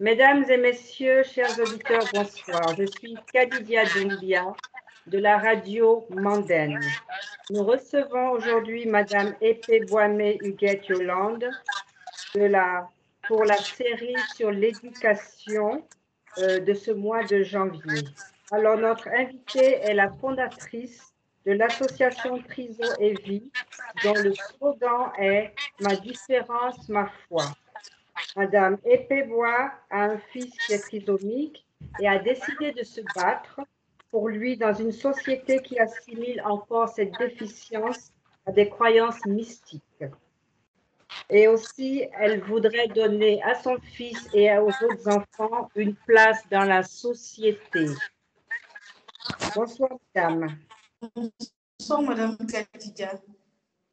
Mesdames et messieurs, chers auditeurs, bonsoir. Je suis Kadidia Doumbia de la radio Manden. Nous recevons aujourd'hui Madame Épée Boimé Huguette Yolande de la, pour la série sur l'éducation euh, de ce mois de janvier. Alors, notre invitée est la fondatrice de l'association Triso et Vie, dont le slogan est Ma différence, ma foi. Madame Epébois a un fils qui est trisomique et a décidé de se battre pour lui dans une société qui assimile encore cette déficience à des croyances mystiques. Et aussi, elle voudrait donner à son fils et aux autres enfants une place dans la société. Bonsoir, madame. Bonsoir, madame Katidia.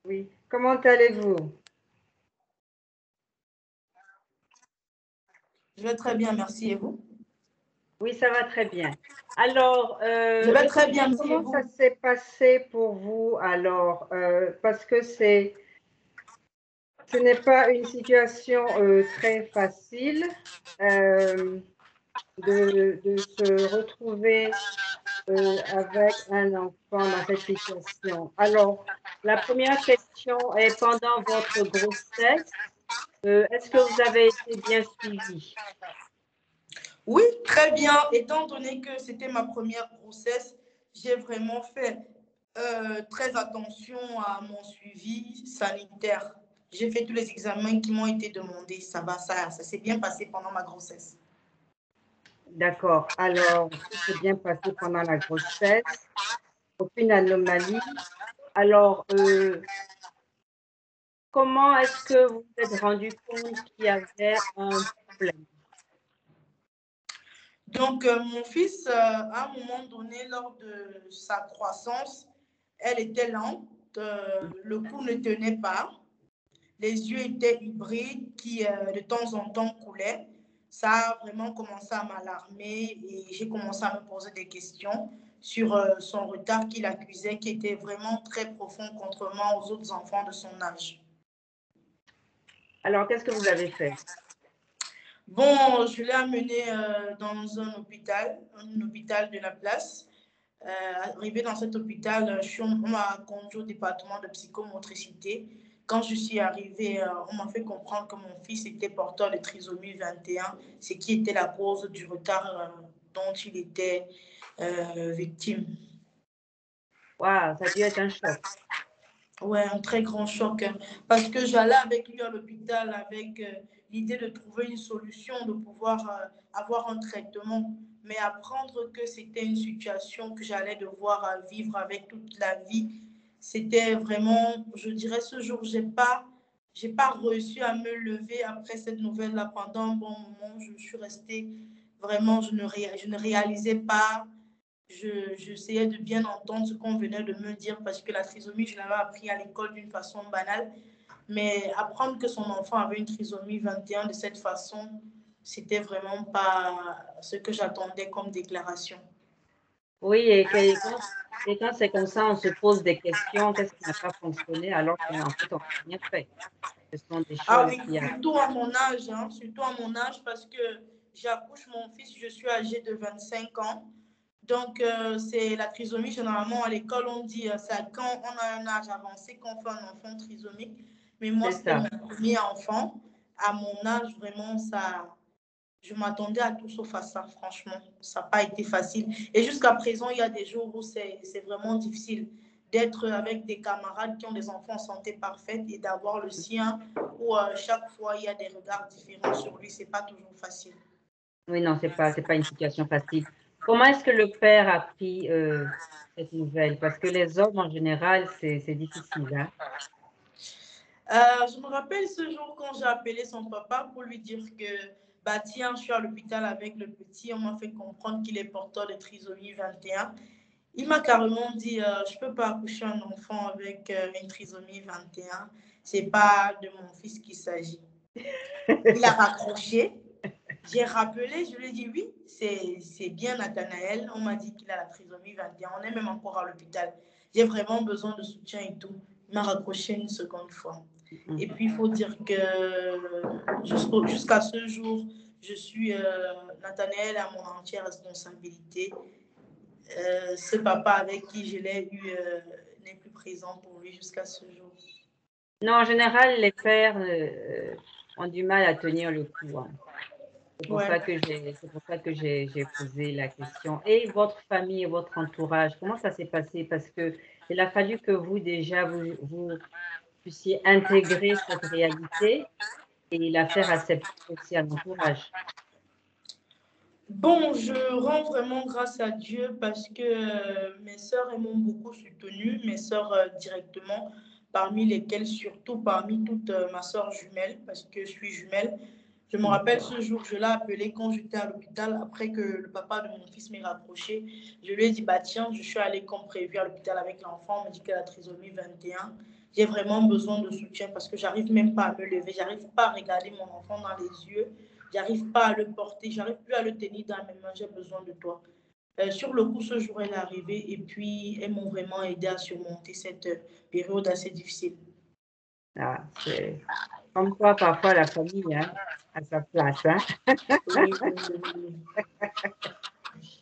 Oui. Comment allez-vous? Je vais très bien, merci. Et vous? Oui, ça va très bien. Alors, euh, je vais très bien. Comment ça s'est passé pour vous alors euh, Parce que c'est, ce n'est pas une situation euh, très facile de, de, se retrouver avec un enfant dans cette situation. Alors, la première question est pendant votre grossesse, est-ce que vous avez été bien suivi? Oui, très bien. Étant donné que c'était ma première grossesse, j'ai vraiment fait euh, très attention à mon suivi sanitaire. J'ai fait tous les examens qui m'ont été demandés. Ça va, ça, ça s'est bien passé pendant ma grossesse. D'accord. Alors, ça s'est bien passé pendant la grossesse. Aucune anomalie. Alors, euh, comment est-ce que vous vous êtes rendu compte qu'il y avait un problème? Donc, euh, mon fils, euh, à un moment donné, lors de sa croissance, elle était lente, euh, le cou ne tenait pas, les yeux étaient hybrides qui, de temps en temps, coulaient. Ça a vraiment commencé à m'alarmer et j'ai commencé à me poser des questions sur son retard qu'il accusait, qui était vraiment très profond, contrairement aux autres enfants de son âge. Alors, qu'est-ce que vous avez fait? Bon, je l'ai amené euh, dans un hôpital, un hôpital de la place. Euh, arrivé dans cet hôpital, je suis, on m'a conduit au département de psychomotricité. Quand je suis arrivée, euh, on m'a fait comprendre que mon fils était porteur de trisomie 21, ce qui était la cause du retard dont il était victime. Waouh, ça a dû être un choc. Ouais, un très grand choc. Parce que j'allais avec lui à l'hôpital avec euh, l'idée de trouver une solution, de pouvoir euh, avoir un traitement. Mais apprendre que c'était une situation que j'allais devoir euh, vivre avec toute la vie, c'était vraiment, je dirais, ce jour, je n'ai pas, j'ai pas reçu à me lever après cette nouvelle-là. Pendant un bon moment, je suis restée vraiment, je ne, je ne réalisais pas j'essayais de bien entendre ce qu'on venait de me dire parce que la trisomie, je l'avais appris à l'école d'une façon banale. Mais apprendre que son enfant avait une trisomie 21 de cette façon, c'était vraiment pas ce que j'attendais comme déclaration. Oui, et, quand, c'est comme ça, on se pose des questions, qu'est-ce qui n'a pas fonctionné alors qu'en fait, on n'a rien fait. Ce sont des ah ah surtout à mon âge, hein, surtout à mon âge parce que j'accouche mon fils, je suis âgée de 25 ans. Donc, euh, c'est la trisomie. Généralement, à l'école, on dit euh, c'est quand on a un âge avancé qu'on fait un enfant trisomique. Mais moi, c'était mon premier enfant. À mon âge, vraiment, ça, je m'attendais à tout sauf à ça, franchement. Ça n'a pas été facile. Et jusqu'à présent, il y a des jours où c'est vraiment difficile d'être avec des camarades qui ont des enfants en santé parfaite et d'avoir le sien où euh, chaque fois, il y a des regards différents sur lui. Ce n'est pas toujours facile. Oui, non, ce n'est pas, pas une situation facile. Comment est-ce que le père a pris euh, cette nouvelle? Parce que les hommes, en général, c'est difficile. Hein? Euh, je me rappelle ce jour quand j'ai appelé son papa pour lui dire que, bah tiens, je suis à l'hôpital avec le petit, on m'a fait comprendre qu'il est porteur de trisomie 21. Il m'a carrément dit, euh, je ne peux pas accoucher un enfant avec une trisomie 21. Ce n'est pas de mon fils qu'il s'agit. Il a raccroché. J'ai rappelé, je lui ai dit oui, c'est bien Nathanaël. On m'a dit qu'il a la trisomie 21. On est même encore à l'hôpital. J'ai vraiment besoin de soutien et tout. Il m'a raccroché une seconde fois. Et puis, il faut dire que jusqu'à ce jour, je suis euh, Nathanaël à mon entière responsabilité. Euh, ce papa avec qui je l'ai eu euh, n'est plus présent pour lui jusqu'à ce jour. Non, en général, les pères ont du mal à tenir le coup. hein. C'est pour, Ouais. ça que j'ai- c'est pour ça que j'ai j'ai posé la question. Et votre famille et votre entourage, comment ça s'est passé? Parce que il a fallu que vous, déjà, vous, vous puissiez intégrer cette réalité et la faire accepter aussi à l'entourage. Bon, je rends vraiment grâce à Dieu parce que euh, mes sœurs m'ont beaucoup soutenue, mes sœurs euh, directement, parmi lesquelles surtout parmi toutes euh, ma sœur jumelle, parce que je suis jumelle. Je me rappelle ce jour, je l'ai appelé quand j'étais à l'hôpital, après que le papa de mon fils m'ait rapproché. Je lui ai dit, bah tiens, je suis allée comme prévu à l'hôpital avec l'enfant, on me dit qu'elle a trisomie 21. J'ai vraiment besoin de soutien parce que j'arrive même pas à me lever, j'arrive pas à regarder mon enfant dans les yeux. J'arrive pas à le porter, j'arrive plus à le tenir dans mes mains, j'ai besoin de toi. Euh, sur le coup, ce jour, elle est arrivée et puis elles m'ont vraiment aidé à surmonter cette euh, période assez difficile. Ah, c'est comme quoi, parfois, la famille hein, a sa place. hein.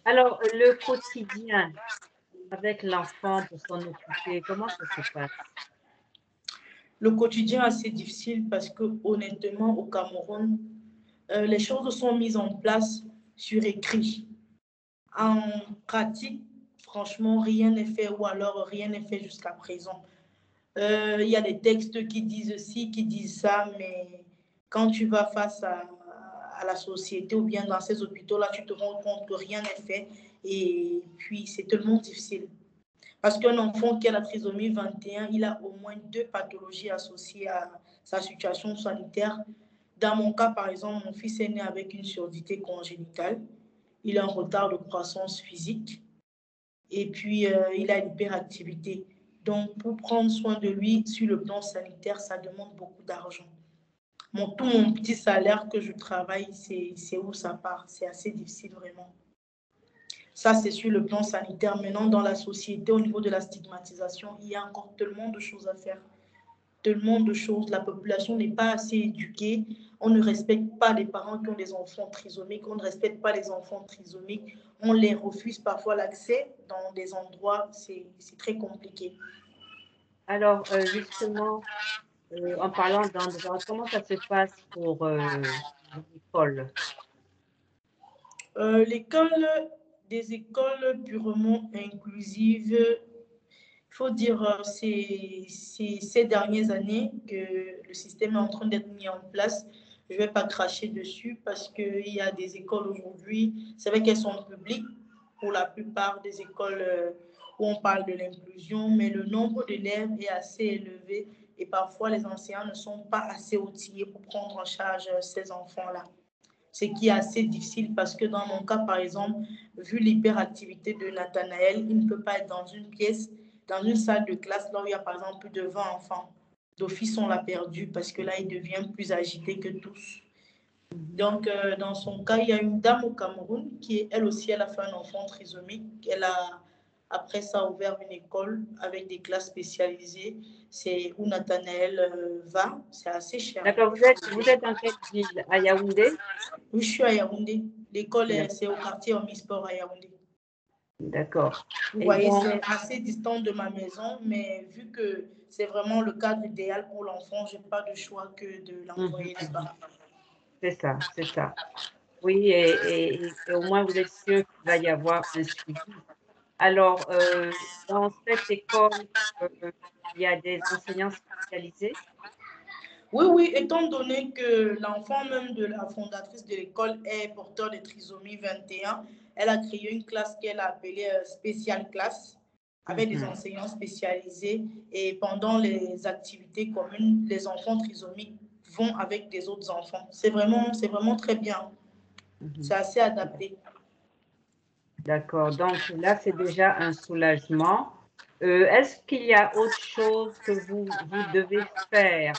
Alors, le quotidien avec l'enfant pour s'en occuper, comment ça se passe? Le quotidien est assez difficile parce que honnêtement, au Cameroun, euh, les choses sont mises en place sur écrit. En pratique, franchement, rien n'est fait ou alors rien n'est fait jusqu'à présent. Euh, Il y a des textes qui disent ci, qui disent ça, mais quand tu vas face à, la société ou bien dans ces hôpitaux-là, tu te rends compte que rien n'est fait et puis c'est tellement difficile. Parce qu'un enfant qui a la trisomie 21, il a au moins deux pathologies associées à sa situation sanitaire. Dans mon cas, par exemple, mon fils est né avec une surdité congénitale. Il a un retard de croissance physique et puis euh, il a l'hyperactivité. Donc, pour prendre soin de lui sur le plan sanitaire, ça demande beaucoup d'argent. Mon, tout mon petit salaire que je travaille, c'est c'est où ça part? C'est assez difficile vraiment. Ça, c'est sur le plan sanitaire. Maintenant, dans la société, au niveau de la stigmatisation, il y a encore tellement de choses à faire. Tellement de choses. La population n'est pas assez éduquée. On ne respecte pas les parents qui ont des enfants trisomiques. On ne respecte pas les enfants trisomiques. On les refuse parfois l'accès dans des endroits. C'est très compliqué. Alors, euh, justement, euh, en parlant d'endroits, comment ça se passe pour euh, l'école? Euh, L'école, des écoles purement inclusives, faut dire, euh, c'est ces dernières années que le système est en train d'être mis en place. Je ne vais pas cracher dessus parce qu'il y a des écoles aujourd'hui, c'est vrai qu'elles sont publiques pour la plupart des écoles euh, où on parle de l'inclusion, mais le nombre d'élèves est assez élevé et parfois les enseignants ne sont pas assez outillés pour prendre en charge euh, ces enfants-là ce qui est assez difficile parce que dans mon cas, par exemple, vu l'hyperactivité de Nathanaël, il ne peut pas être dans une pièce, dans une salle de classe, là où il y a par exemple plus de 20 enfants. D'office, on l'a perdu parce que là, il devient plus agité que tous. Donc, euh, dans son cas, il y a une dame au Cameroun qui, elle aussi, elle a fait un enfant trisomique. Elle a, après ça, ouvert une école avec des classes spécialisées. C'est où Nathanaël euh, va. C'est assez cher. D'accord, vous êtes, vous êtes dans quelle ville? À Yaoundé? Oui, je suis à Yaoundé. L'école, est- c'est au quartier Omnisport à Yaoundé. D'accord. Vous voyez, bon- c'est assez distant de ma maison, mais vu que c'est vraiment le cadre idéal pour l'enfant, je n'ai pas de choix que de l'envoyer Mhm. là-bas. C'est ça, c'est ça. Oui, et, et- et au moins vous êtes sûr qu'il va y avoir un suivi. Alors, euh, dans cette école, euh, il y a des enseignants spécialisés? Oui, oui, étant donné que l'enfant même de la fondatrice de l'école est porteur de trisomie 21, elle a créé une classe qu'elle a appelée euh, spéciale classe avec des Mhm. enseignants spécialisés et pendant les activités communes, les enfants trisomiques vont avec des autres enfants. C'est vraiment, c'est vraiment très bien. Mhm. C'est assez adapté. D'accord. Donc là, c'est déjà un soulagement. Euh, Est-ce qu'il y a autre chose que vous, vous devez faire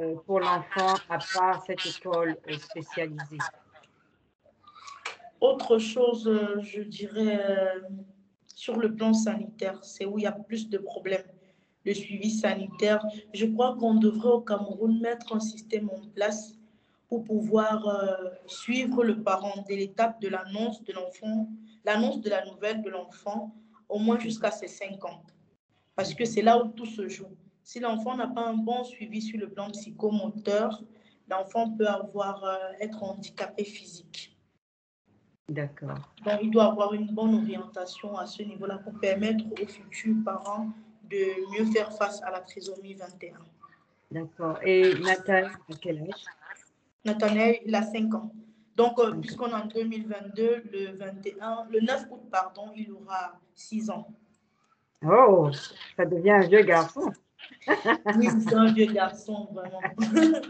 euh, pour l'enfant à part cette école spécialisée? Autre chose, euh, je dirais, euh, sur le plan sanitaire, c'est où il y a plus de problèmes. Le suivi sanitaire, je crois qu'on devrait au Cameroun mettre un système en place pour pouvoir euh, suivre le parent dès l'étape de l'annonce de l'enfant, l'annonce de la nouvelle de l'enfant, au moins jusqu'à ses 5 ans. Parce que c'est là où tout se joue. Si l'enfant n'a pas un bon suivi sur le plan psychomoteur, l'enfant peut avoir, être handicapé physique. D'accord. Donc, il doit avoir une bonne orientation à ce niveau-là pour permettre aux futurs parents de mieux faire face à la trisomie 21. D'accord. Et Nathalie, à quel âge? Nathanaël, il a 5 ans. Donc, euh, puisqu'on est en 2022, le 21, le 9 août, pardon, il aura 6 ans. Oh, ça devient un vieux garçon. Oui, c'est un vieux garçon, vraiment.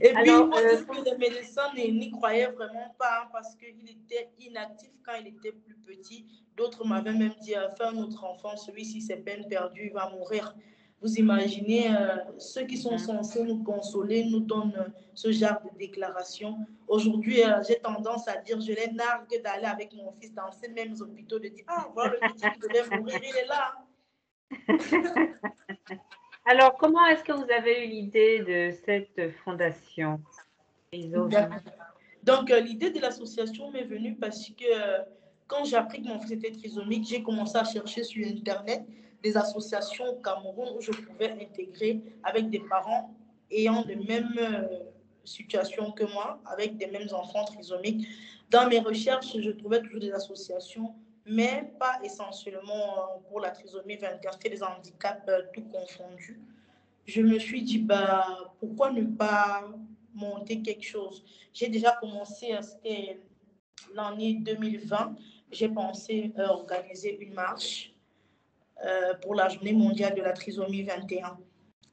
Et puis, euh, que les médecins n'y croyaient vraiment pas hein, parce qu'il était inactif quand il était plus petit. D'autres m'avaient même dit, euh, fais un autre enfant, celui-ci, c'est peine perdue, il va mourir. Vous imaginez, euh, ceux qui sont censés nous consoler nous donnent ce genre de déclaration. Aujourd'hui, j'ai tendance à dire, je les nargue d'aller avec mon fils dans ces mêmes hôpitaux, de dire, ah, voilà le petit qui devait mourir, il est là. Alors, comment est-ce que vous avez eu l'idée de cette fondation Donc, euh, l'idée de l'association m'est venue parce que euh, quand j'ai appris que mon fils était trisomique, j'ai commencé à chercher sur Internet des associations au Cameroun où je pouvais intégrer avec des parents ayant les mêmes euh, situations que moi, avec des mêmes enfants trisomiques. Dans mes recherches, je trouvais toujours des associations mais pas essentiellement euh, pour la trisomie 24, c'est des handicaps euh, tout confondus. Je me suis dit, bah, pourquoi ne pas monter quelque chose? J'ai déjà commencé, euh, c'était l'année 2020, j'ai pensé organiser une marche pour la journée mondiale de la trisomie 21.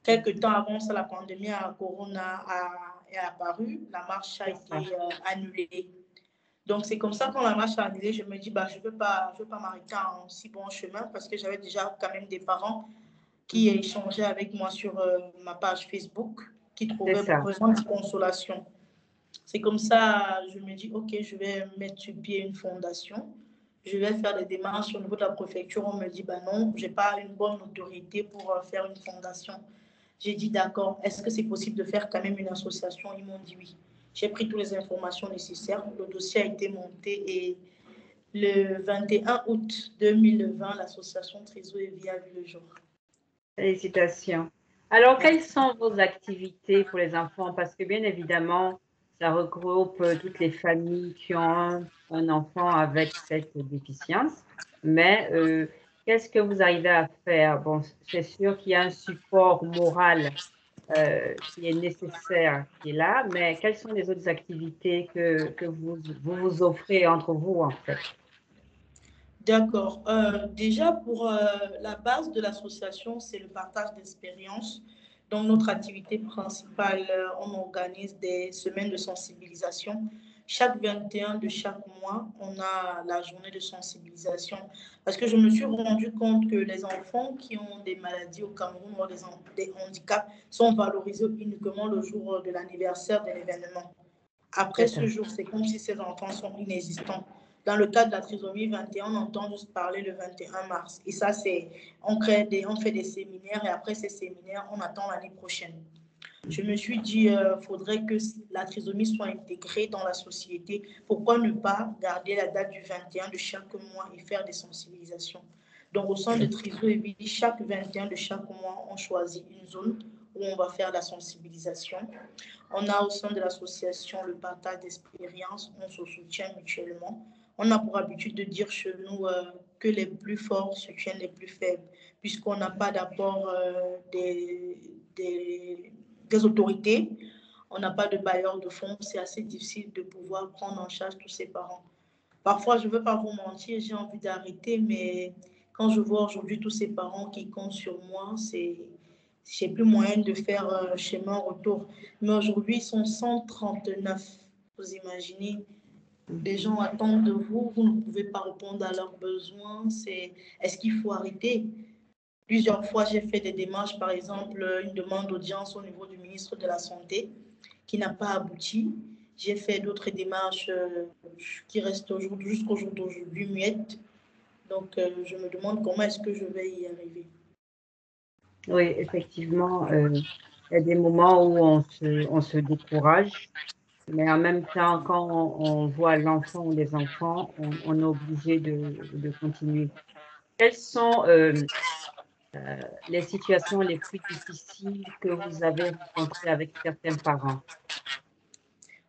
Quelques temps avant ça, la pandémie à Corona a, est apparue, la marche a été annulée. Donc, c'est comme ça, quand la marche a annulé, je me dis, bah, je ne veux pas, pas m'arrêter en si bon chemin parce que j'avais déjà quand même des parents qui échangeaient avec moi sur euh, ma page Facebook, qui trouvaient besoin de consolation. C'est comme ça, je me dis, OK, je vais mettre sur pied une fondation. Je vais faire des démarches au niveau de la préfecture. On me dit, bah non, je n'ai pas une bonne autorité pour euh, faire une fondation. J'ai dit, d'accord, est-ce que c'est possible de faire quand même une association? Ils m'ont dit oui. J'ai pris toutes les informations nécessaires. Le dossier a été monté et le 21 août 2020, l'association Trésor et Vie a vu le jour. Félicitations. Alors, quelles sont vos activités pour les enfants? Parce que bien évidemment, ça regroupe toutes les familles qui ont un, enfant avec cette déficience. Mais euh, qu'est-ce que vous arrivez à faire? Bon, c'est sûr qu'il y a un support moral euh, qui est nécessaire, qui est là, mais quelles sont les autres activités que, que vous, vous, offrez entre vous, en fait? D'accord. Euh, déjà, pour euh, la base de l'association, c'est le partage d'expériences. Dans notre activité principale, on organise des semaines de sensibilisation chaque 21 de chaque mois, on a la journée de sensibilisation. Parce que je me suis rendu compte que les enfants qui ont des maladies au Cameroun ou des, handicaps sont valorisés uniquement le jour de l'anniversaire de l'événement. Après ce jour, c'est comme si ces enfants sont inexistants. Dans le cas de la trisomie 21, on entend juste parler le 21 mars. Et ça, c'est, on crée on fait des séminaires et après ces séminaires, on attend l'année prochaine je me suis dit, euh, faudrait que la trisomie soit intégrée dans la société. Pourquoi ne pas garder la date du 21 de chaque mois et faire des sensibilisations? Donc, au sein de Triso et chaque 21 de chaque mois, on choisit une zone où on va faire la sensibilisation. On a au sein de l'association le partage d'expériences, on se soutient mutuellement. On a pour habitude de dire chez nous euh, que les plus forts soutiennent les plus faibles, puisqu'on n'a pas d'apport euh, des des autorités, on n'a pas de bailleur de fonds, c'est assez difficile de pouvoir prendre en charge tous ces parents. Parfois, je ne veux pas vous mentir, j'ai envie d'arrêter, mais quand je vois aujourd'hui tous ces parents qui comptent sur moi, c'est j'ai plus moyen de faire un chemin retour. Mais aujourd'hui, ils sont 139. Vous imaginez, les gens attendent de vous, vous ne pouvez pas répondre à leurs besoins. C'est est-ce qu'il faut arrêter? Plusieurs fois, j'ai fait des démarches, par exemple, une demande d'audience au niveau du ministre de la Santé qui n'a pas abouti. J'ai fait d'autres démarches euh, qui restent jusqu'au jour d'aujourd'hui muettes. Donc, euh, je me demande comment est-ce que je vais y arriver. Oui, effectivement, euh, il y a des moments où on se, décourage. Mais en même temps, quand on, voit l'enfant ou les enfants, on, est obligé de, de, continuer. Quelles sont les situations les plus difficiles que vous avez rencontrées avec certains parents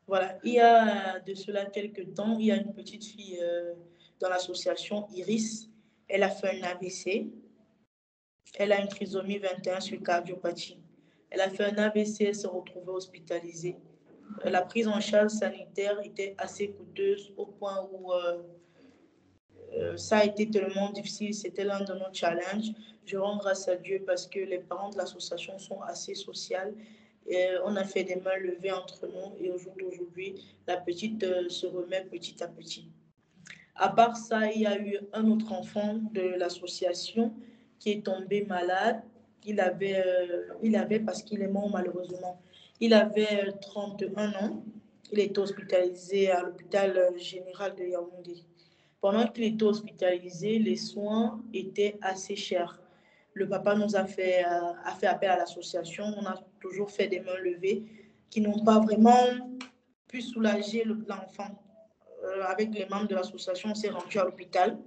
Voilà, il y a de cela quelques temps, il y a une petite fille euh, dans l'association Iris. Elle a fait un AVC. Elle a une trisomie 21 sur cardiopathie. Elle a fait un AVC, elle s'est retrouvée hospitalisée. La prise en charge sanitaire était assez coûteuse au point où euh, euh, ça a été tellement difficile. C'était l'un de nos challenges. Je rends grâce à Dieu parce que les parents de l'association sont assez sociaux. On a fait des mains levées entre nous et au jour d'aujourd'hui, la petite euh, se remet petit à petit. À part ça, il y a eu un autre enfant de l'association qui est tombé malade. Il avait, euh, il avait parce qu'il est mort malheureusement. Il avait 31 ans. Il était hospitalisé à l'hôpital général de Yaoundé. Pendant qu'il était hospitalisé, les soins étaient assez chers. Le papa nous a fait, euh, a fait appel à l'association. On a toujours fait des mains levées qui n'ont pas vraiment pu soulager l'enfant. Euh, avec les membres de l'association, on s'est rendu à l'hôpital.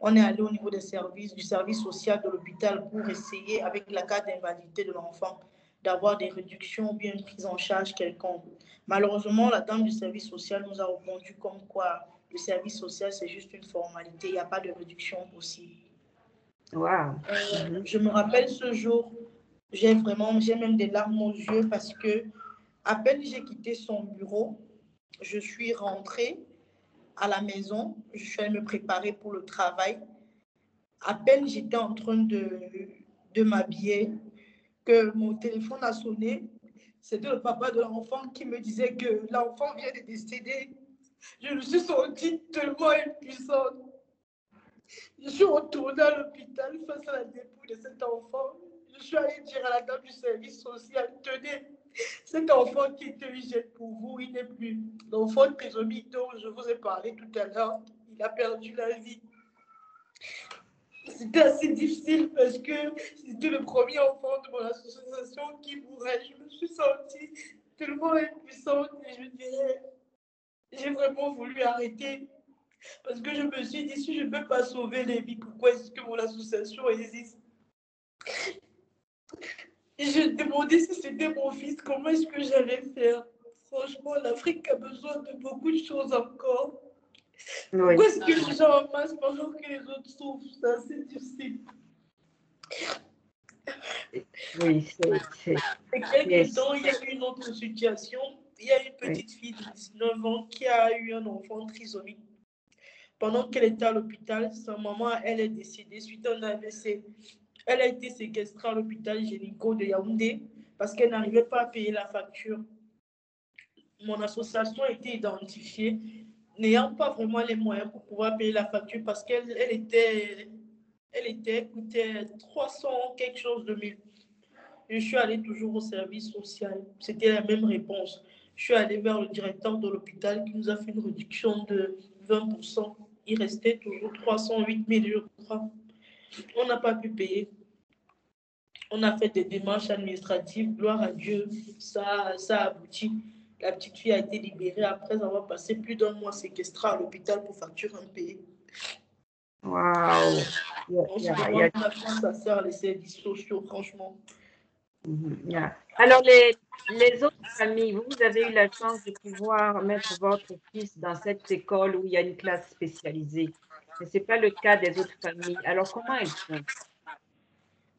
On est allé au niveau des services, du service social de l'hôpital pour essayer, avec la carte d'invalidité de l'enfant, d'avoir des réductions ou une prise en charge quelconque. Malheureusement, la dame du service social nous a répondu comme quoi le service social, c'est juste une formalité, il n'y a pas de réduction possible. Wow. Euh. Je me rappelle ce jour, j'ai vraiment, j'ai même des larmes aux yeux parce que à peine j'ai quitté son bureau, je suis rentrée à la maison, je suis allée me préparer pour le travail. À peine j'étais en train de, de m'habiller, que mon téléphone a sonné. C'était le papa de l'enfant qui me disait que l'enfant vient de décéder je me suis sentie tellement impuissante. Je suis retournée à l'hôpital face à la dépouille de cet enfant. Je suis allée dire à la dame du service social, tenez, cet enfant qui était jette pour vous, il n'est plus. L'enfant de trisomie dont je vous ai parlé tout à l'heure, il a perdu la vie. C'était assez difficile parce que c'était le premier enfant de mon association qui mourait. Je me suis sentie tellement impuissante et je dirais, j'ai vraiment voulu arrêter. Parce que je me suis dit, si je ne peux pas sauver les vies, pourquoi est-ce que mon association existe? Et je me demandais si c'était mon fils, comment est-ce que j'allais faire? Franchement, l'Afrique a besoin de beaucoup de choses encore. Pourquoi est-ce que je suis en masse pendant que les autres souffrent? C'est difficile. Oui, c'est. Et quelques temps, il y a eu une autre situation il y a une petite fille de 19 ans qui a eu un enfant trisomique. Pendant qu'elle était à l'hôpital, sa maman, elle est décédée suite à un AVC. Elle a été séquestrée à l'hôpital génico de Yaoundé parce qu'elle n'arrivait pas à payer la facture. Mon association a été identifiée, n'ayant pas vraiment les moyens pour pouvoir payer la facture parce qu'elle elle était, elle était, coûtait 300 quelque chose de mille. Je suis allée toujours au service social. C'était la même réponse je suis allée vers le directeur de l'hôpital qui nous a fait une réduction de 20%. Il restait toujours 308 000, je crois. On n'a pas pu payer. On a fait des démarches administratives, gloire à Dieu, ça, ça a abouti. La petite fille a été libérée après avoir passé plus d'un mois séquestrée à l'hôpital pour facture impayée. Waouh! On se demande France, sa sœur, les services sociaux, franchement. Mhm, Alors, les, les autres familles, vous avez eu la chance de pouvoir mettre votre fils dans cette école où il y a une classe spécialisée. Mais ce n'est pas le cas des autres familles. Alors, comment elles font?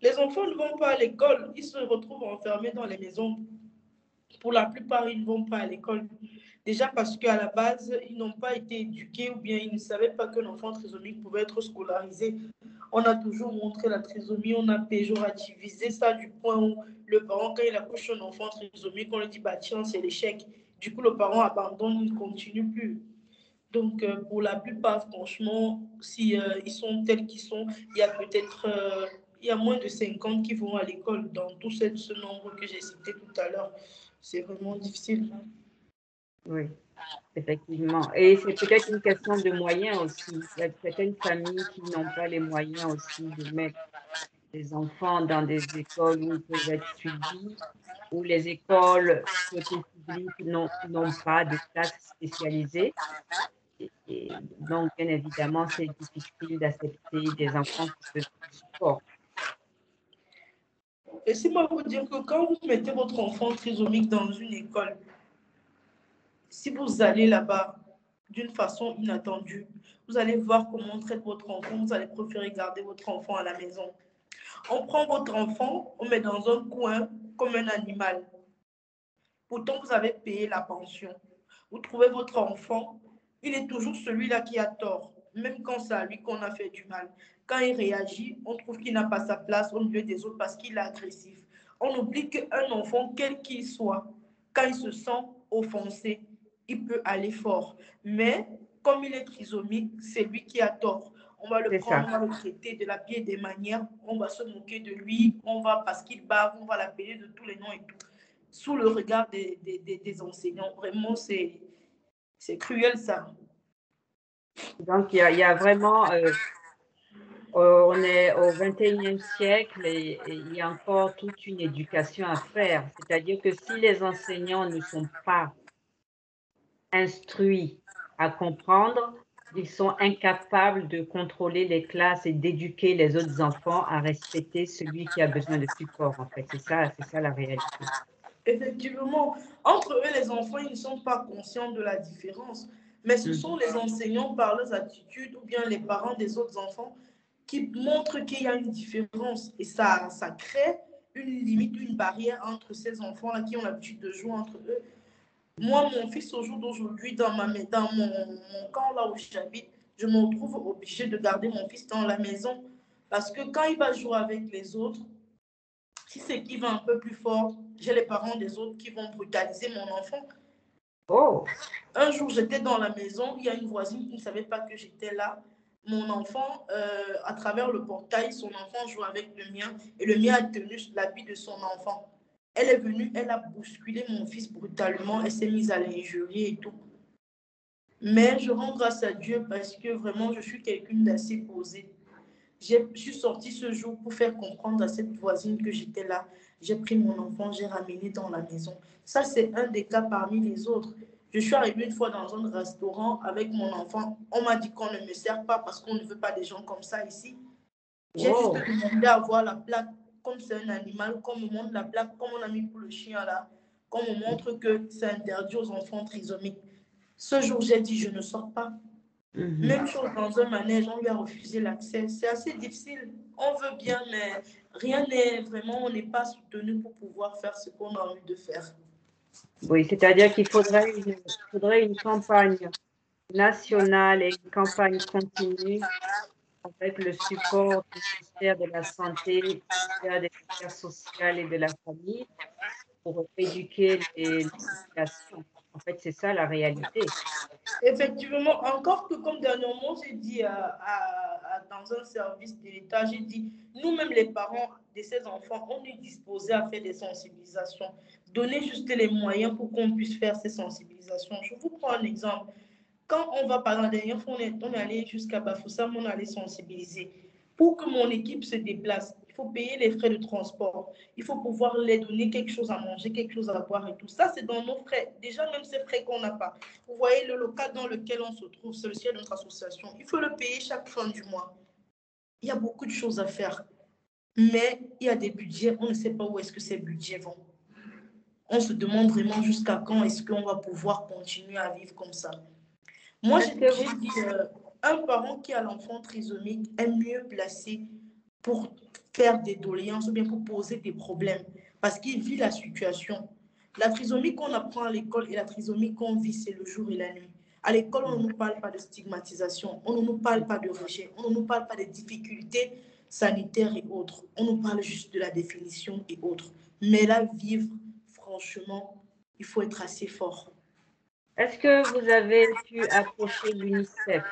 Les enfants ne vont pas à l'école. Ils se retrouvent enfermés dans les maisons. Pour la plupart, ils ne vont pas à l'école. Déjà parce qu'à la base, ils n'ont pas été éduqués ou bien ils ne savaient pas que l'enfant trisomique pouvait être scolarisé. On a toujours montré la trisomie, on a péjorativisé ça du point où le parent, quand il accouche un enfant trisomique, on lui dit, bah tiens, c'est l'échec. Du coup, le parent abandonne, il ne continue plus. Donc, euh, pour la plupart, franchement, si euh, ils sont tels qu'ils sont, il y a peut-être euh, il y a moins de 50 qui vont à l'école dans tout ce, ce nombre que j'ai cité tout à l'heure. C'est vraiment difficile. Oui, effectivement. Et c'est peut-être une question de moyens aussi. Il y a certaines familles qui n'ont pas les moyens aussi de mettre des enfants dans des écoles où ils peuvent être suivis, où les écoles publiques n'ont pas de classes spécialisées. Et, donc, bien évidemment, c'est difficile d'accepter des enfants qui peuvent du support. Laissez-moi vous dire que quand vous mettez votre enfant trisomique dans une école, si vous allez là-bas d'une façon inattendue, vous allez voir comment on traite votre enfant, vous allez préférer garder votre enfant à la maison. On prend votre enfant, on met dans un coin comme un animal. Pourtant, vous avez payé la pension. Vous trouvez votre enfant, il est toujours celui-là qui a tort, même quand c'est à lui qu'on a fait du mal. Quand il réagit, on trouve qu'il n'a pas sa place au milieu des autres parce qu'il est agressif. On oublie qu'un enfant, quel qu'il soit, quand il se sent offensé, il peut aller fort. Mais comme il est trisomique, c'est lui qui a tort. On va le prendre, on va le traiter de la pire des manières, on va se moquer de lui, on va, parce qu'il bave, on va l'appeler de tous les noms et tout. Sous le regard des, des, des, enseignants. Vraiment, c'est cruel ça. Donc, il y, y a, vraiment, euh, on est au 21e siècle et, il y a encore toute une éducation à faire. C'est-à-dire que si les enseignants ne sont pas instruits à comprendre, ils sont incapables de contrôler les classes et d'éduquer les autres enfants à respecter celui qui a besoin de support. En fait, c'est ça, c'est ça la réalité. Effectivement, entre eux, les enfants, ils ne sont pas conscients de la différence, mais ce mm. sont les enseignants par leurs attitudes ou bien les parents des autres enfants qui montrent qu'il y a une différence et ça, ça crée une limite, une barrière entre ces enfants-là qui ont l'habitude de jouer entre eux moi, mon fils, au jour d'aujourd'hui, dans, ma, dans mon, mon camp là où j'habite, je me retrouve obligée de garder mon fils dans la maison parce que quand il va jouer avec les autres, si c'est qui va un peu plus fort, j'ai les parents des autres qui vont brutaliser mon enfant. Oh. Un jour, j'étais dans la maison, il y a une voisine qui ne savait pas que j'étais là. Mon enfant, euh, à travers le portail, son enfant joue avec le mien et le mien a tenu l'habit de son enfant. Elle est venue, elle a bousculé mon fils brutalement, elle s'est mise à l'injurier et tout. Mais je rends grâce à Dieu parce que vraiment, je suis quelqu'un d'assez posé. Je suis sortie ce jour pour faire comprendre à cette voisine que j'étais là. J'ai pris mon enfant, j'ai ramené dans la maison. Ça, c'est un des cas parmi les autres. Je suis arrivée une fois dans un restaurant avec mon enfant. On m'a dit qu'on ne me sert pas parce qu'on ne veut pas des gens comme ça ici. J'ai juste demandé à voir la plaque comme c'est un animal, comme on montre la plaque, comme on a mis pour le chien là, comme on montre que c'est interdit aux enfants trisomiques. Ce jour, j'ai dit, je ne sors pas. Mhm. Même chose dans un manège, on lui a refusé l'accès. C'est assez difficile. On veut bien, mais rien n'est vraiment, on n'est pas soutenu pour pouvoir faire ce qu'on a envie de faire. Oui, c'est-à-dire qu'il faudrait une, faudrait une campagne nationale et une campagne continue avec le support du ministère de la Santé, du ministère des Affaires sociales et de la famille pour éduquer les populations. En fait, c'est ça la réalité. Effectivement, encore que comme dernièrement, j'ai dit à, à, dans un service de l'État, j'ai dit, nous-mêmes les parents de ces enfants, on est disposés à faire des sensibilisations. Donnez juste les moyens pour qu'on puisse faire ces sensibilisations. Je vous prends un exemple. Quand on va, par la dernière fois, on est, on est allé jusqu'à Bafoussam, on est allé sensibiliser. Pour que mon équipe se déplace, il faut payer les frais de transport. Il faut pouvoir les donner quelque chose à manger, quelque chose à boire et tout. Ça, c'est dans nos frais. Déjà, même ces frais qu'on n'a pas. Vous voyez, le local dans lequel on se trouve, c'est le siège de notre association. Il faut le payer chaque fin du mois. Il y a beaucoup de choses à faire. Mais il y a des budgets, on ne sait pas où est-ce que ces budgets vont. On se demande vraiment jusqu'à quand est-ce qu'on va pouvoir continuer à vivre comme ça. Moi, j'ai dit, euh, un parent qui a l'enfant trisomique est mieux placé pour faire des doléances ou bien pour poser des problèmes parce qu'il vit la situation. La trisomie qu'on apprend à l'école et la trisomie qu'on vit, c'est le jour et la nuit. À l'école, on ne nous parle pas de stigmatisation, on ne nous parle pas de rejet, on ne nous parle pas des difficultés sanitaires et autres. On nous parle juste de la définition et autres. Mais là, vivre, franchement, il faut être assez fort. Est-ce que vous avez pu approcher l'UNICEF?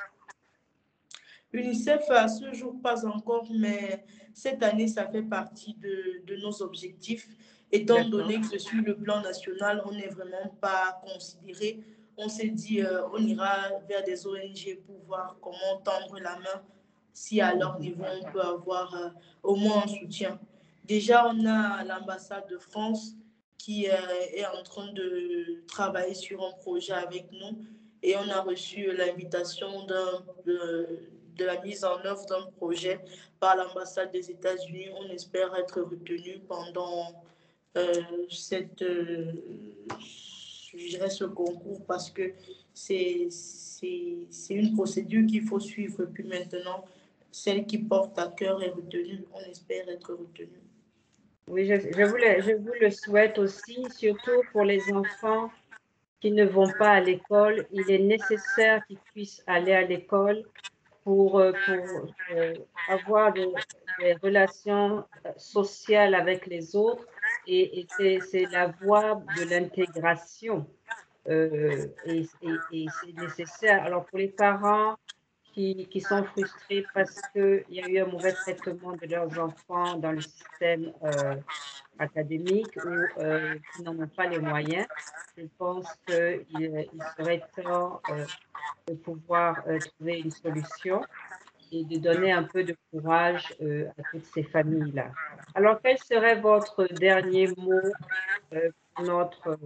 L'UNICEF, à ce jour, pas encore, mais cette année, ça fait partie de, de nos objectifs. Étant donné que sur le plan national, on n'est vraiment pas considéré, on s'est dit, euh, on ira vers des ONG pour voir comment tendre la main si à leur niveau on peut avoir euh, au moins un soutien. Déjà, on a l'ambassade de France qui euh, est en train de travailler sur un projet avec nous et on a reçu l'invitation de, de, la mise en œuvre d'un projet par l'ambassade des États-Unis. On espère être retenu pendant euh, cette, euh, ce concours parce que c'est une procédure qu'il faut suivre. Puis maintenant, celle qui porte à cœur est retenue. On espère être retenue. Oui, je, je, vous le, souhaite aussi, surtout pour les enfants qui ne vont pas à l'école. Il est nécessaire qu'ils puissent aller à l'école pour, euh, pour euh, avoir des, relations sociales avec les autres et, c'est la voie de l'intégration. Euh, et, et c'est nécessaire. Alors pour les parents, qui, sont frustrés parce qu'il y a eu un mauvais traitement de leurs enfants dans le système euh, académique ou euh, qui n'en ont pas les moyens. Je pense qu'il il serait temps euh, de pouvoir trouver une solution et de donner un peu de courage à toutes ces familles-là. Alors, quel serait votre dernier mot pour notre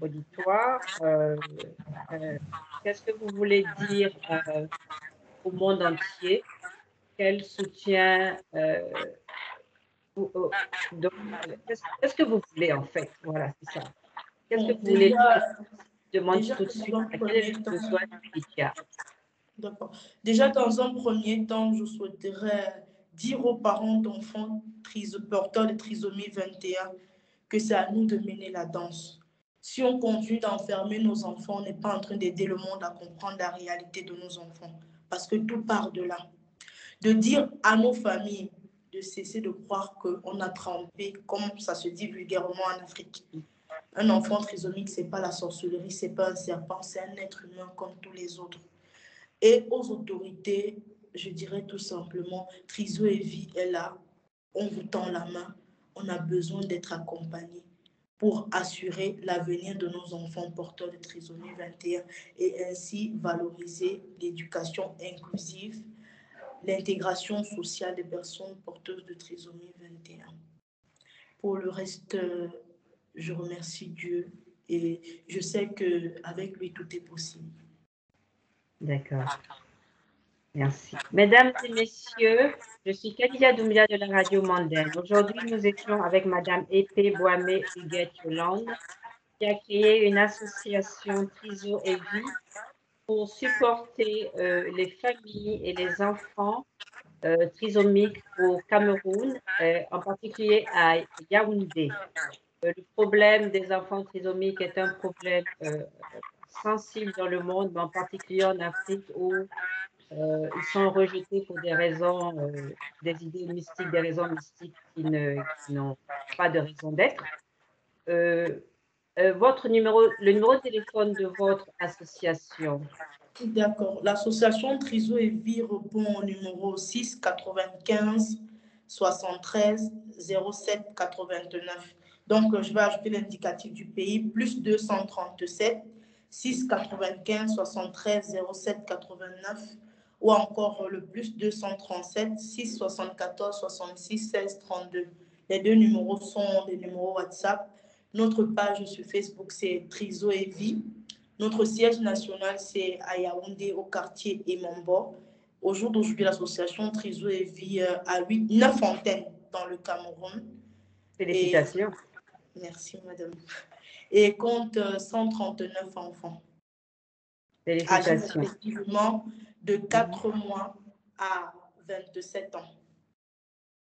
auditoire Qu'est-ce que vous voulez dire euh, au monde entier? Quel soutien euh, Qu'est-ce que vous voulez en fait? Voilà, c'est ça. Qu'est-ce que vous voulez demander tout de suite à quel est le besoin D'accord. Déjà, dans un premier temps, je souhaiterais dire aux parents d'enfants porteurs de trisomie 21 que c'est à nous de mener la danse si on continue d'enfermer nos enfants, on n'est pas en train d'aider le monde à comprendre la réalité de nos enfants. Parce que tout part de là. De dire à nos familles de cesser de croire qu'on a trempé, comme ça se dit vulgairement en Afrique. Un enfant trisomique, ce n'est pas la sorcellerie, ce n'est pas un serpent, c'est un être humain comme tous les autres. Et aux autorités, je dirais tout simplement, Triso et Vie est là, on vous tend la main, on a besoin d'être accompagné pour assurer l'avenir de nos enfants porteurs de trisomie 21 et ainsi valoriser l'éducation inclusive, l'intégration sociale des personnes porteuses de trisomie 21. Pour le reste, je remercie Dieu et je sais qu'avec lui, tout est possible. D'accord. Merci. Mesdames et messieurs, je suis Kadia Doumbia de la radio Mandel. Aujourd'hui, nous étions avec Madame Épée Boamé Huguette Yolande, qui a créé une association Triso et Vie pour supporter euh, les familles et les enfants euh, trisomiques au Cameroun, euh, en particulier à Yaoundé. le problème des enfants trisomiques est un problème sensible dans le monde, mais en particulier en Afrique où euh, ils sont rejetés pour des raisons, euh, des idées mystiques, des raisons mystiques qui n'ont pas de raison d'être. Euh, votre numéro, le numéro de téléphone de votre association. D'accord. L'association Triso et Vie répond au numéro 6 95 73 07 89. Donc, je vais ajouter l'indicatif du pays, plus 237 6 95 73 07 89 ou encore le plus 237 6 74 66 16 32. Les deux numéros sont des numéros WhatsApp. Notre page sur Facebook, c'est Triso et Vie. Notre siège national, c'est à Yaoundé, au quartier Emombo. Au jour d'aujourd'hui, l'association Triso et Vie euh, a 8, 9 antennes dans le Cameroun. Félicitations. merci, madame. Et compte 139 euh, enfants. Félicitations. Effectivement, de 4 mois à 27 ans.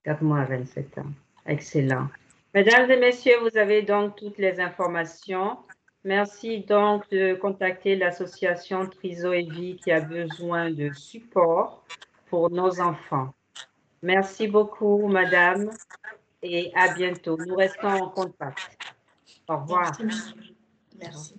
4 mois à 27 ans. Excellent. Mesdames et messieurs, vous avez donc toutes les informations. Merci donc de contacter l'association Triso et Vie qui a besoin de support pour nos enfants. Merci beaucoup, madame, et à bientôt. Nous restons en contact. Au revoir. Merci.